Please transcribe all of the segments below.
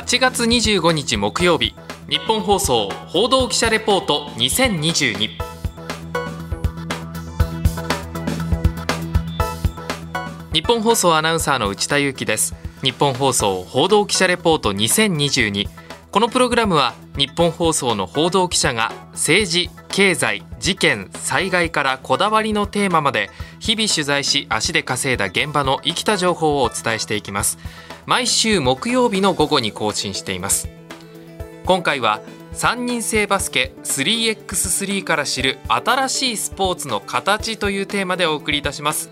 8月25日木曜日。日本放送報道記者レポート2022日本放送アナウンサーの内田裕樹です。日本放送報道記者レポート2022このプログラムは日本放送の報道記者が政治経済事件災害からこだわりのテーマまで日々取材し足で稼いだ現場の生きた情報をお伝えしていきます。毎週木曜日の午後に更新しています。今回は3人制バスケ 3x3 から知る新しいスポーツの形というテーマでお送りいたします。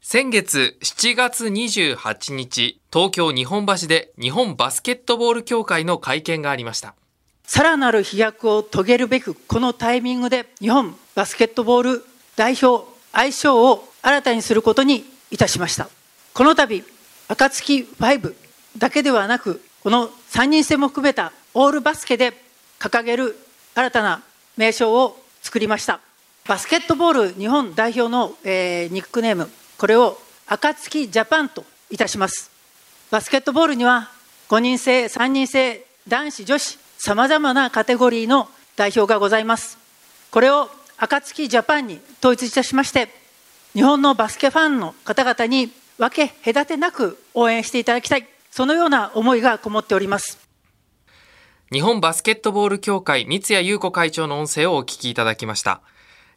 先月7月28日東京日本橋で日本バスケットボール協会の会見がありました。さらなる飛躍を遂げるべくこのタイミングで日本バスケットボール代表愛称を新たにすることにいたしました。この度暁5だけではなくこの3人制も含めたオールバスケで掲げる新たな名称を作りました。バスケットボール日本代表の、えー、ニックネームこれを暁ジャパンといたします。バスケットボールには5人制3人制男子女子さまざまなカテゴリーの代表がございます。これを暁ジャパンに統一いたしまして日本のバスケファンの方々に分け隔てなく応援していただきたい。そのような思いがこもっております。日本バスケットボール協会三谷優子会長の音声をお聞きいただきました。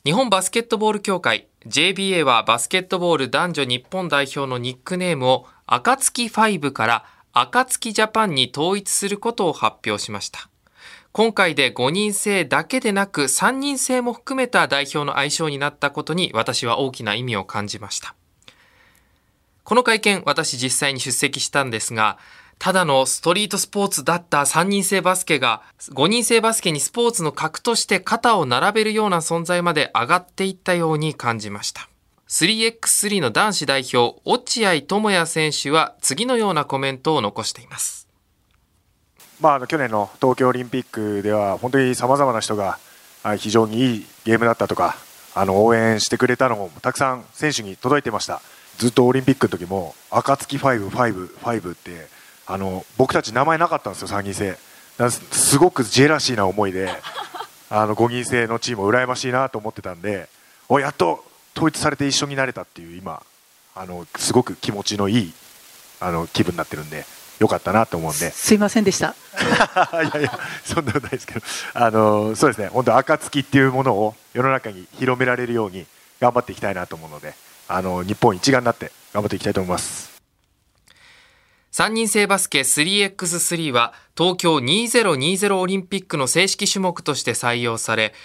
日本バスケットボール協会 JBA はバスケットボール男女日本代表のニックネームを暁5から暁ジャパンに統一することを発表しました。今回で5人制だけでなく3人制も含めた代表の愛称になったことに私は大きな意味を感じました。この会見、私実際に出席したんですが、ただのストリートスポーツだった3人制バスケが5人制バスケにスポーツの核として肩を並べるような存在まで上がっていったように感じました。3x3 の男子代表、落合智也選手は次のようなコメントを残しています。まあ、あの去年の東京オリンピックでは本当にさまざまな人が非常にいいゲームだったとかあの応援してくれたのもたくさん選手に届いてました。ずっとオリンピックの時も暁5、5、5ってあの僕たち名前なかったんですよ、3人制。すごくジェラシーな思いであの5人制のチーム羨ましいなと思ってたんでおやっと統一されて一緒になれたっていう今あのすごく気持ちのいいあの気分になってるんで。良かったなと思うんで。すいませんでした。いやいや、そんなことないですけど、あのそうですね、本当暁っていうものを世の中に広められるように頑張っていきたいなと思うので、あの日本一丸になって頑張っていきたいと思います。3人制バスケ 3x3 は東京2020オリンピックの正式種目として採用され、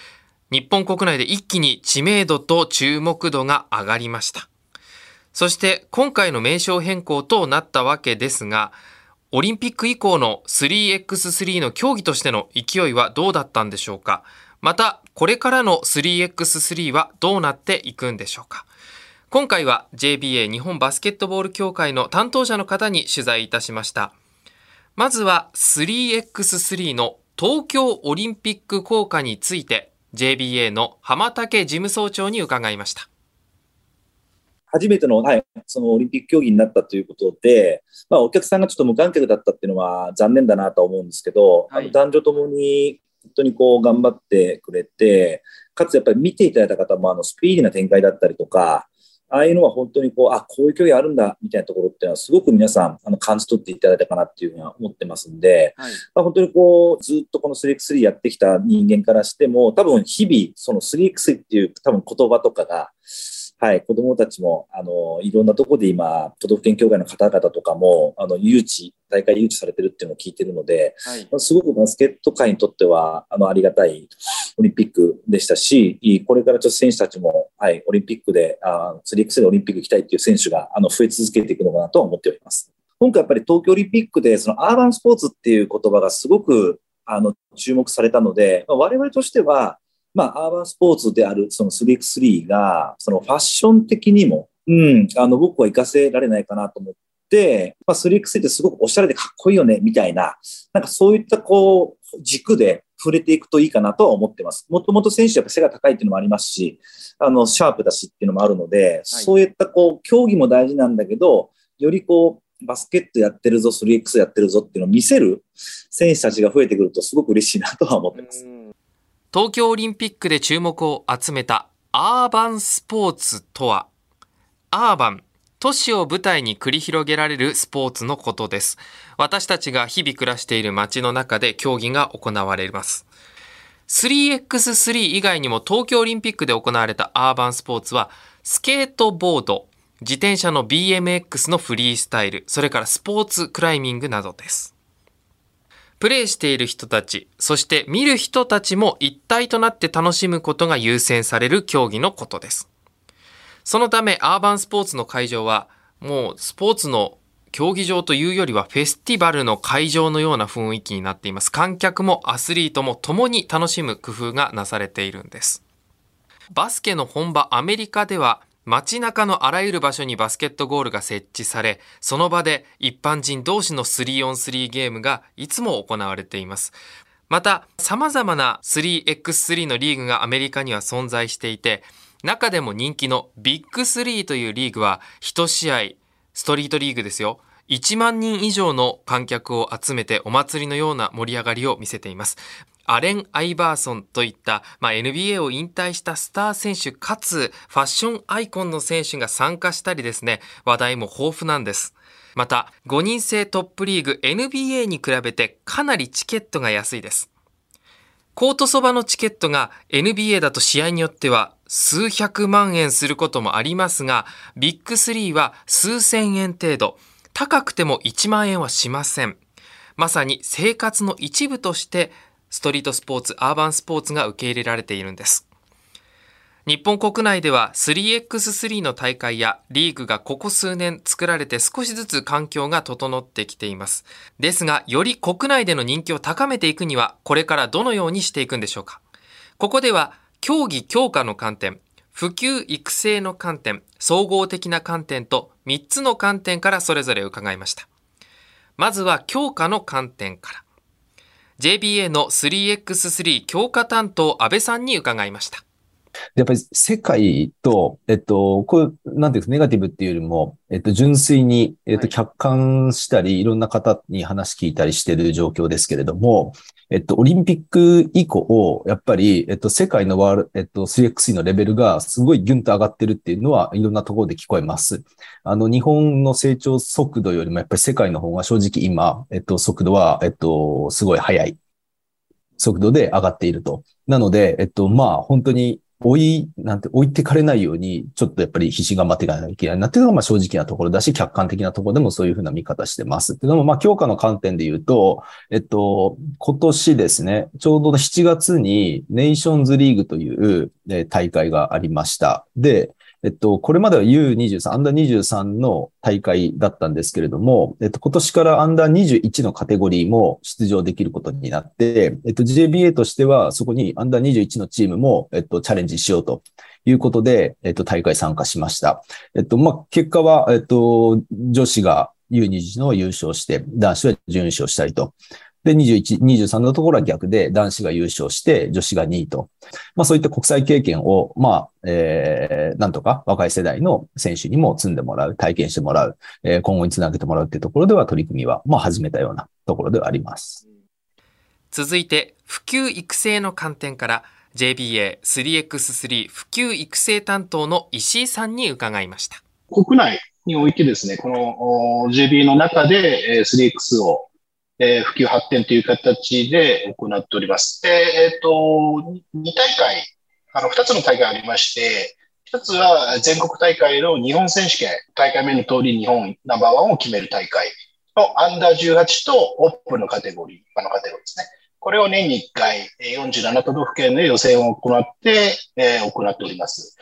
日本国内で一気に知名度と注目度が上がりました。そして今回の名称変更となったわけですが、オリンピック以降の 3x3 の競技としての勢いはどうだったんでしょうか？また、これからの 3x3 はどうなっていくんでしょうか？今回は JBA 日本バスケットボール協会の担当者の方に取材いたしました。まずは 3x3 の東京オリンピック効果について JBA の浜竹事務総長に伺いました。初めての、はい、そのオリンピック競技になったということで、まあ、お客さんがちょっと無観客だったっていうのは残念だなと思うんですけど、はい、男女ともに本当にこう頑張ってくれて、かつやっぱり見ていただいた方もあのスピーディーな展開だったりとか、ああいうのは本当にこう、あ、こういう競技あるんだみたいなところっていうのはすごく皆さんあの感じ取っていただいたかなっていうふうには思ってますんで、はい、まあ、本当にこう、ずっとこの 3x3 やってきた人間からしても、多分日々その 3x3 っていう多分言葉とかが、はい、子供たちも、あの、いろんなところで今、都道府県協会の方々とかも、あの、誘致、大会誘致されてるっていうのを聞いてるので、はい、すごくバスケット界にとっては、あの、ありがたいオリンピックでしたし、これからちょっと選手たちも、はい、オリンピックで、あ 3x でオリンピック行きたいっていう選手が、あの、増え続けていくのかなとは思っております。今回やっぱり東京オリンピックで、そのアーバンスポーツっていう言葉がすごく、あの、注目されたので、まあ、我々としては、まあ、アーバンスポーツであるその 3x3 が、そのファッション的にも、うん、あの、僕は活かせられないかなと思って、まあ、3x3 ってすごくおしゃれでかっこいいよね、みたいな、なんかそういったこう、軸で触れていくといいかなとは思ってます。もともと選手やっぱ背が高いっていうのもありますし、あの、シャープだしっていうのもあるので、はい、そういったこう、競技も大事なんだけど、よりこう、バスケットやってるぞ、3X やってるぞっていうのを見せる選手たちが増えてくるとすごく嬉しいなとは思ってます。東京オリンピックで注目を集めたアーバンスポーツとは、アーバン、都市を舞台に繰り広げられるスポーツのことです。私たちが日々暮らしている街の中で競技が行われます。3x3 以外にも東京オリンピックで行われたアーバンスポーツは、スケートボード、自転車の BMX のフリースタイル、それからスポーツクライミングなどです。プレイしている人たち、そして見る人たちも一体となって楽しむことが優先される競技のことです。そのためアーバンスポーツの会場はもうスポーツの競技場というよりはフェスティバルの会場のような雰囲気になっています。観客もアスリートも共に楽しむ工夫がなされているんです。バスケの本場アメリカでは街中のあらゆる場所にバスケットゴールが設置され、その場で一般人同士の 3on3 ゲームがいつも行われています。また、様々な 3x3 のリーグがアメリカには存在していて、中でも人気のビッグ3というリーグは、1試合、ストリートリーグですよ。1万人以上の観客を集めてお祭りのような盛り上がりを見せています。アレン・アイバーソンといった、まあ、NBA を引退したスター選手かつファッションアイコンの選手が参加したりですね、話題も豊富なんです。また、5人制トップリーグ NBA に比べてかなりチケットが安いです。コートそばのチケットが NBA だと試合によっては数百万円することもありますが、ビッグ3は数千円程度、高くても1万円はしません。まさに生活の一部としてストリートスポーツ、アーバンスポーツが受け入れられているんです。日本国内では 3x3 の大会やリーグがここ数年作られて少しずつ環境が整ってきています。ですが、より国内での人気を高めていくには、これからどのようにしていくんでしょうか。ここでは、競技強化の観点、普及育成の観点、総合的な観点と3つの観点からそれぞれ伺いました。まずは強化の観点から。JBA の 3x3 強化担当安倍さんに伺いました。やっぱり世界と、えっと、こう、なんていうか、ネガティブっていうよりも、えっと、純粋に、えっと、客観したり、いろんな方に話聞いたりしてる状況ですけれども、えっと、オリンピック以降、やっぱり、えっと、世界のワール、えっと、3x のレベルがすごいギュンと上がってるっていうのは、いろんなところで聞こえます。あの、日本の成長速度よりも、やっぱり世界の方が正直今、えっと、速度は、えっと、すごい速い速度で上がっていると。なので、えっと、まあ、本当に追い、なんて、置いてかれないように、ちょっとやっぱり必死頑張っていかなきゃいけないなっていうのが、まあ正直なところだし、客観的なところでもそういうふうな見方してます。っていうのも、まあ強化の観点で言うと、えっと、今年ですね、ちょうど7月にネーションズリーグという大会がありました。で、えっと、これまでは U23、アンダー23の大会だったんですけれども、えっと、今年からアンダー21のカテゴリーも出場できることになって、えっと、JBA としてはそこにアンダー21のチームも、えっと、チャレンジしようということで、えっと、大会参加しました。えっと、まあ、結果は、えっと、女子が U21 の優勝して、男子は準優勝したりと。で、21、23のところは逆で、男子が優勝して、女子が2位と。まあそういった国際経験を、まあ、えー、なんとか若い世代の選手にも積んでもらう、体験してもらう、えー、今後につなげてもらうっていうところでは取り組みは、まあ始めたようなところではあります。続いて、普及育成の観点から、JBA3x3 普及育成担当の石井さんに伺いました。国内においてですね、この JBA の中で 3X をえー、普及発展という形で行っております。で、えっ、ー、と、2大会、あの、2つの大会ありまして、1つは全国大会の日本選手権、大会目の通り日本ナンバーワンを決める大会のアンダー18とオープンのカテゴリー、あのカテゴリーですね。これを年に1回、47都道府県で予選を行って、えー、行っております。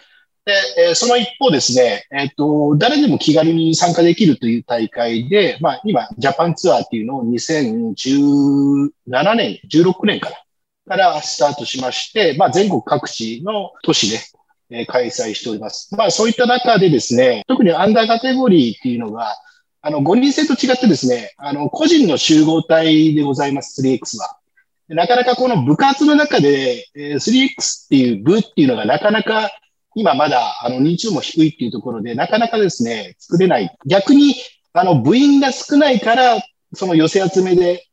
で、え、その一方ですね、えっ、ー、と、誰でも気軽に参加できるという大会で、まあ、今、ジャパンツアーっていうのを2017年、16年からからスタートしまして、まあ、全国各地の都市で、えー、開催しております。まあ、そういった中でですね、特にアンダーカテゴリーっていうのが、あの、5人制と違ってですね、あの、個人の集合体でございます、3X は。なかなかこの部活の中で、えー、3X っていう部っていうのがなかなか今まだ、あの、認知度も低いっていうところで、なかなかですね、作れない。逆に、あの、部員が少ないから、その寄せ集めで、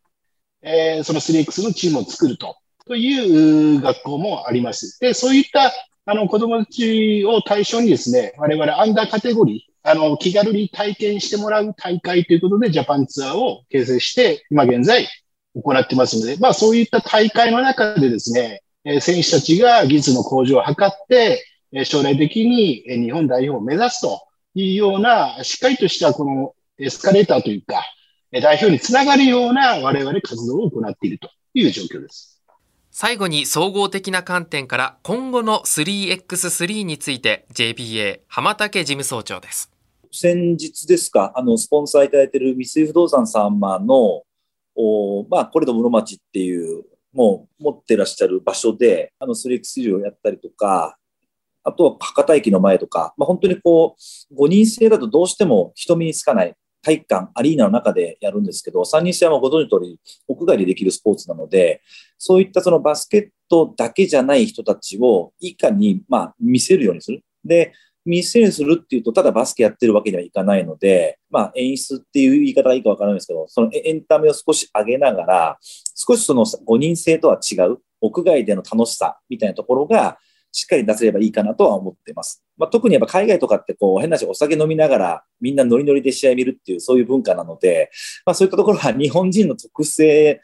えー、その 3X のチームを作ると、という学校もあります。で、そういった、あの、子供たちを対象にですね、我々アンダーカテゴリー、あの、気軽に体験してもらう大会ということで、ジャパンツアーを形成して、今現在行ってますので、まあそういった大会の中でですね、選手たちが技術の向上を図って、将来的に日本代表を目指すというような、しっかりとしたこのエスカレーターというか、代表につながるような我々活動を行っているという状況です。最後に総合的な観点から今後の 3x3 について JBA 浜竹事務総長です。先日ですか、あの、スポンサーいただいている三井不動産様の、おまあ、これど室町っていう、もう持ってらっしゃる場所で、あの、3x3 をやったりとか、あとは博多駅の前とか、まあ、本当にこう、5人制だとどうしても人目につかない体育館、アリーナの中でやるんですけど、3人制はご存知の通り、屋外でできるスポーツなので、そういったそのバスケットだけじゃない人たちをいかに、まあ、見せるようにする。で、見せるするっていうと、ただバスケやってるわけにはいかないので、まあ演出っていう言い方がいいかわからないですけど、そのエンタメを少し上げながら、少しその5人制とは違う屋外での楽しさみたいなところが、しっかり出せればいいかなとは思ってます。まあ、特にやっぱ海外とかってこう変な話お酒飲みながらみんなノリノリで試合見るっていうそういう文化なので、まあ、そういったところは 日本人の特性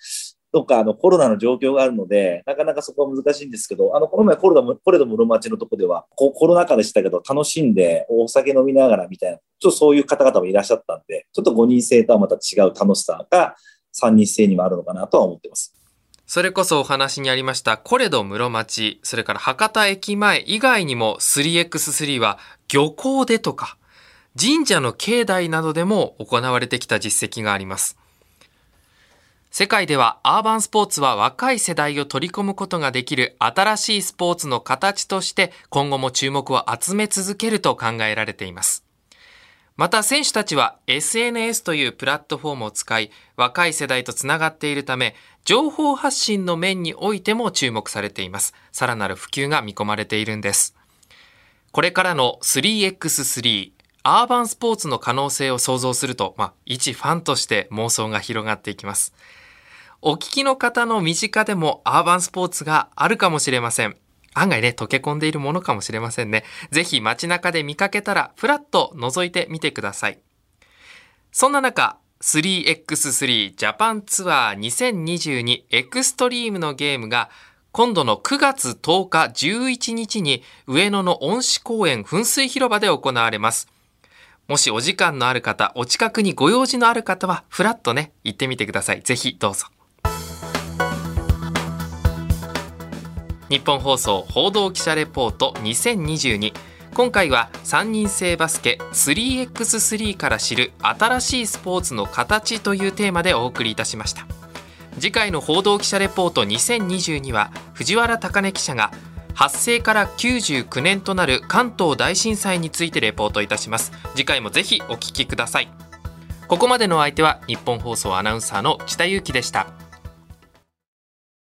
とか、あの、コロナの状況があるので、なかなかそこは難しいんですけど、あの、この前コロナ、コレド室町のとこでは、コロナ禍でしたけど、楽しんで、お酒飲みながらみたいな、ちょっとそういう方々もいらっしゃったんで、ちょっと5人制とはまた違う楽しさが3人制にもあるのかなとは思ってます。それこそお話にありましたコレド室町、それから博多駅前以外にも 3x3 は漁港でとか神社の境内などでも行われてきた実績があります。世界ではアーバンスポーツは若い世代を取り込むことができる新しいスポーツの形として今後も注目を集め続けると考えられています。また選手たちは SNS というプラットフォームを使い若い世代とつながっているため情報発信の面においても注目されています。さらなる普及が見込まれているんです。これからの 3x3 アーバンスポーツの可能性を想像すると、まあ、一ファンとして妄想が広がっていきます。お聞きの方の身近でもアーバンスポーツがあるかもしれません。案外ね、溶け込んでいるものかもしれませんね。ぜひ街中で見かけたら、ふらっと覗いてみてください。そんな中、3x3 ジャパンツアー2022エクストリームのゲームが今度の9月10日11日に上野の恩賜公園噴水広場で行われます。もしお時間のある方、お近くにご用事のある方は、ふらっとね、行ってみてください。ぜひどうぞ。日本放送報道記者レポート2022今回は3人制バスケ 3x3 から知る新しいスポーツの形というテーマでお送りいたしました。次回の報道記者レポート2022は藤原貴根記者が発生から99年となる関東大震災についてレポートいたします。次回もぜひお聞きください。ここまでの相手は日本放送アナウンサーの北祐希でした。